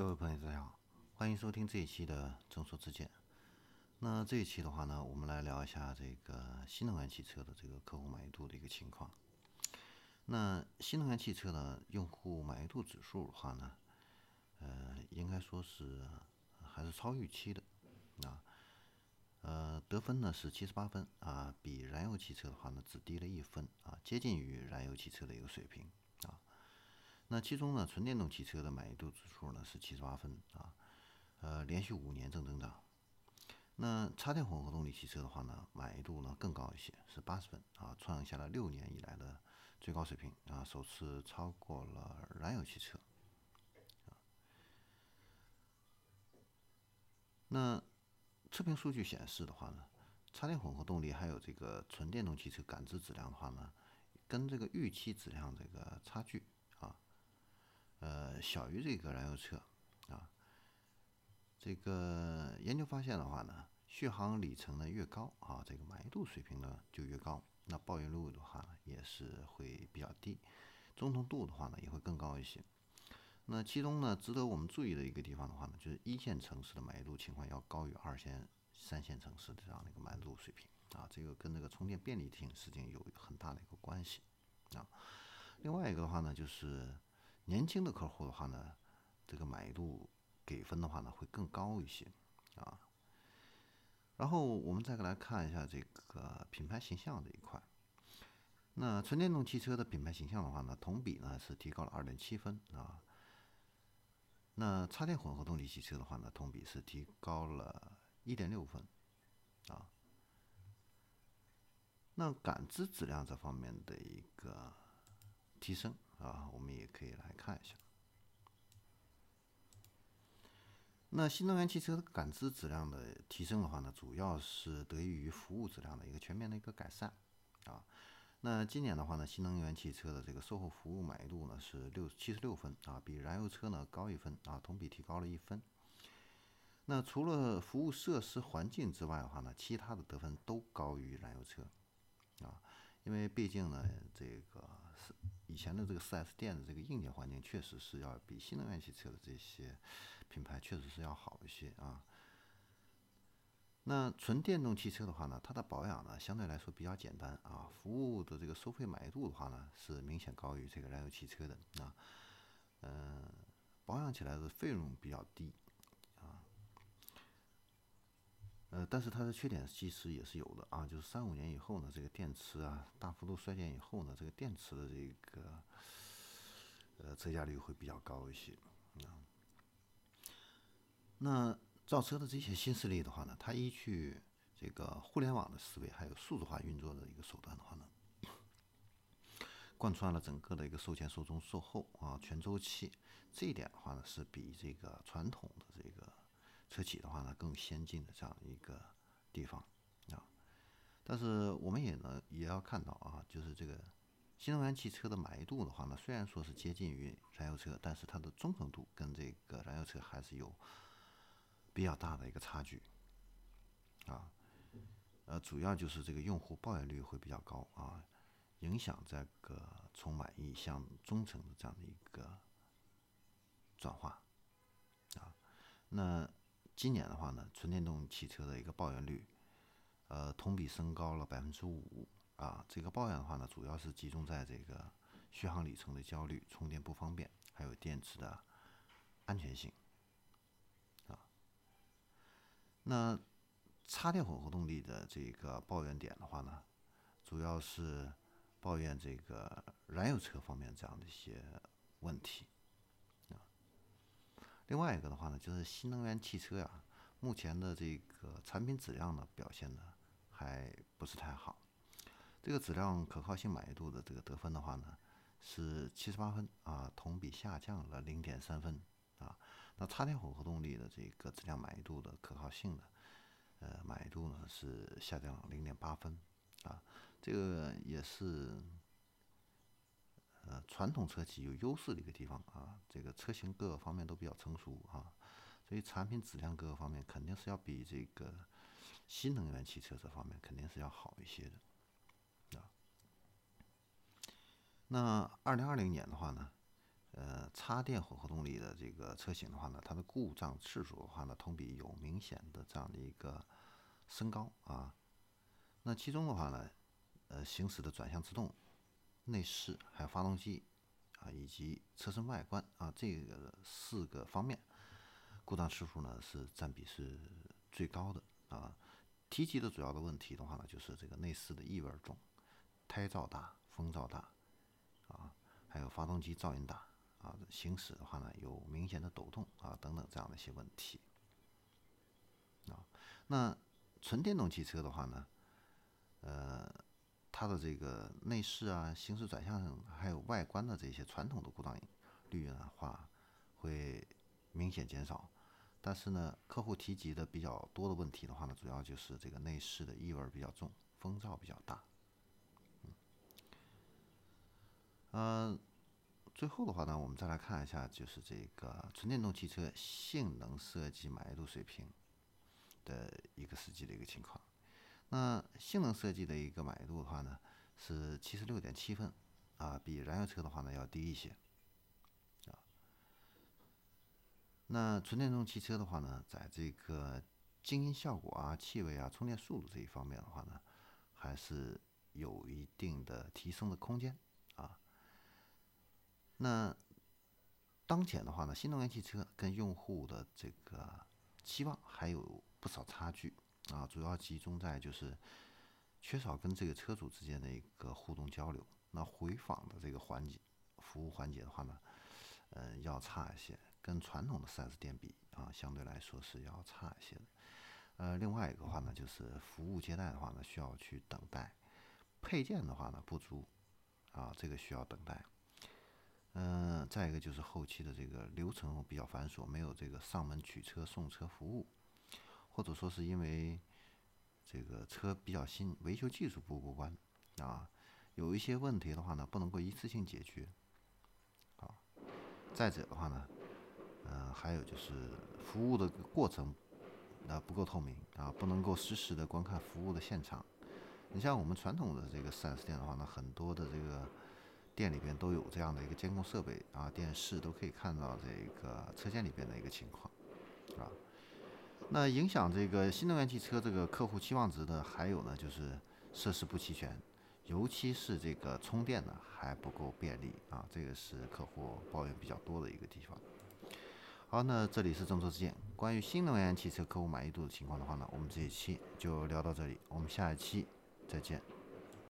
各位朋友，大家好，欢迎收听这一期的《众说之见》。那这一期的话呢，我们来聊一下这个新能源汽车的这个客户满意度的一个情况。那新能源汽车的用户满意度指数的话呢，呃，应该说是还是超预期的啊。呃，得分呢是七十八分啊，比燃油汽车的话呢只低了一分啊，接近于燃油汽车的一个水平。那其中呢，纯电动汽车的满意度指数呢是七十八分啊，呃，连续五年正增长。那插电混合动力汽车的话呢，满意度呢更高一些，是八十分啊，创下了六年以来的最高水平啊，首次超过了燃油汽车。那测评数据显示的话呢，插电混合动力还有这个纯电动汽车感知质量的话呢，跟这个预期质量这个差距，小于这个燃油车啊。这个研究发现的话呢，续航里程呢越高啊，这个满意度水平呢就越高。那抱怨率的话呢也是会比较低，忠诚度的话呢也会更高一些。那其中呢，值得我们注意的一个地方的话呢，就是一线城市的满意度情况要高于二线、三线城市的这样的一个满意度水平啊，这个跟这个充电便利性事情有很大的一个关系啊。另外一个的话呢，就是年轻的客户的话呢，这个满意度。给分的话呢，会更高一些啊。然后我们再来看一下这个品牌形象这一块。那纯电动汽车的品牌形象的话呢，同比呢是提高了二点七分啊。那插电混合动力汽车的话呢，同比是提高了一点六分啊。那感知质量这方面的一个提升啊，我们也可以来看一下。那新能源汽车的感知质量的提升的话呢，主要是得益于服务质量的一个全面的一个改善啊。那今年的话呢，新能源汽车的这个售后服务满意度呢是六七十六分啊，比燃油车呢高一分啊，同比提高了一分。那除了服务设施环境之外的话呢，其他的得分都高于燃油车啊，因为毕竟呢，这个以前的这个 4S 店的这个硬件环境确实是要比新能源汽车的这些。品牌确实是要好一些啊。那纯电动汽车的话呢，它的保养呢相对来说比较简单啊，服务的这个收费满意度的话呢是明显高于这个燃油汽车的啊。嗯，保养起来的费用比较低啊。呃，但是它的缺点其实也是有的啊，就是三五年以后呢，这个电池啊大幅度衰减以后呢，这个电池的这个呃折价率会比较高一些啊。那造车的这些新势力的话呢，它依据这个互联网的思维，还有数字化运作的一个手段的话呢，贯穿了整个的一个售前、售中、售后啊全周期，这一点的话呢，是比这个传统的这个车企的话呢更先进的这样一个地方啊。但是我们也能也要看到啊，就是这个新能源汽车的满意度的话呢，虽然说是接近于燃油车，但是它的忠诚度跟这个燃油车还是有。比较大的一个差距，啊，呃，主要就是这个用户抱怨率会比较高啊，影响这个从满意向忠诚的这样的一个转化，啊，那今年的话呢，纯电动汽车的一个抱怨率，呃，同比升高了百分之五啊，这个抱怨的话呢，主要是集中在这个续航里程的焦虑、充电不方便，还有电池的安全性啊。那插电混合动力的这个抱怨点的话呢，主要是抱怨这个燃油车方面这样的一些问题。另外一个的话呢，就是新能源汽车呀，目前的这个产品质量呢表现呢还不是太好。这个质量可靠性满意度的这个得分的话呢，是七十八分啊，同比下降了零点三分啊。那插电混合动力的这个质量满意度的可靠性呢，呃，满意度呢是下降了零点八分，啊，这个也是传统车企有优势的一个地方啊，这个车型各个方面都比较成熟啊，所以产品质量各个方面肯定是要比这个新能源汽车这方面肯定是要好一些的，啊，那二零二零年的话呢？呃，插电混合动力的这个车型的话呢，它的故障次数的话呢，同比有明显的这样的一个升高啊。那其中的话呢，呃，行驶的转向制动、内饰还有发动机啊，以及车身外观啊，这个四个方面故障次数呢是占比是最高的啊。提及的主要的问题的话呢，就是这个内饰的异味重、胎噪大、风噪大啊，还有发动机噪音大。啊，行驶的话呢，有明显的抖动啊，等等这样的一些问题。啊，那纯电动汽车的话呢，呃，它的这个内饰啊、行驶转向还有外观的这些传统的故障率的话，会明显减少。但是呢，客户提及的比较多的问题的话呢，主要就是这个内饰的异味比较重，风噪比较大。嗯。最后的话呢，我们再来看一下，就是这个纯电动汽车性能设计满意度水平的一个实际的一个情况。那性能设计的一个满意度的话呢，是七十六点七分，啊，比燃油车的话呢要低一些。啊，那纯电动汽车的话呢，在这个静音效果啊、气味啊、充电速度这一方面的话呢，还是有一定的提升的空间。啊那当前的话呢，新能源汽车跟用户的这个期望还有不少差距啊，主要集中在就是缺少跟这个车主之间的一个互动交流。那回访的这个环节，服务环节的话呢，嗯，要差一些，跟传统的 4S 店比啊，相对来说是要差一些的。呃，另外一个话呢，就是服务接待的话呢，需要去等待；配件的话呢，不足啊，这个需要等待。嗯，再一个就是后期的这个流程比较繁琐，没有这个上门取车送车服务，或者说是因为这个车比较新，维修技术不过关啊，有一些问题的话呢，不能够一次性解决啊。再者的话呢，嗯，还有就是服务的过程啊不够透明啊，不能够实时的观看服务的现场。你像我们传统的这个 4S 店的话呢，很多的这个。店里边都有这样的一个监控设备啊，电视都可以看到这个车间里边的一个情况，啊，那影响这个新能源汽车这个客户期望值的还有呢，就是设施不齐全，尤其是这个充电呢还不够便利啊，这个是客户抱怨比较多的一个地方。好，那这里是郑州之见，关于新能源汽车客户满意度的情况的话呢，我们这一期就聊到这里，我们下一期再见。